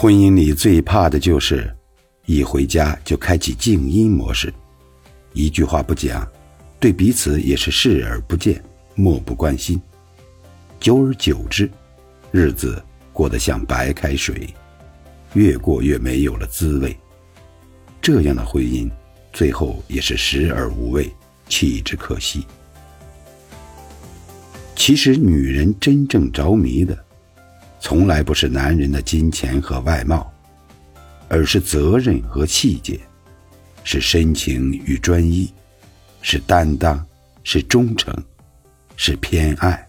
婚姻里最怕的就是一回家就开启静音模式，一句话不讲，对彼此也是视而不见、漠不关心。久而久之，日子过得像白开水，越过越没有了滋味。这样的婚姻，最后也是食而无味，弃之可惜。其实，女人真正着迷的。从来不是男人的金钱和外貌，而是责任和气节，是深情与专一，是担当，是忠诚，是偏爱。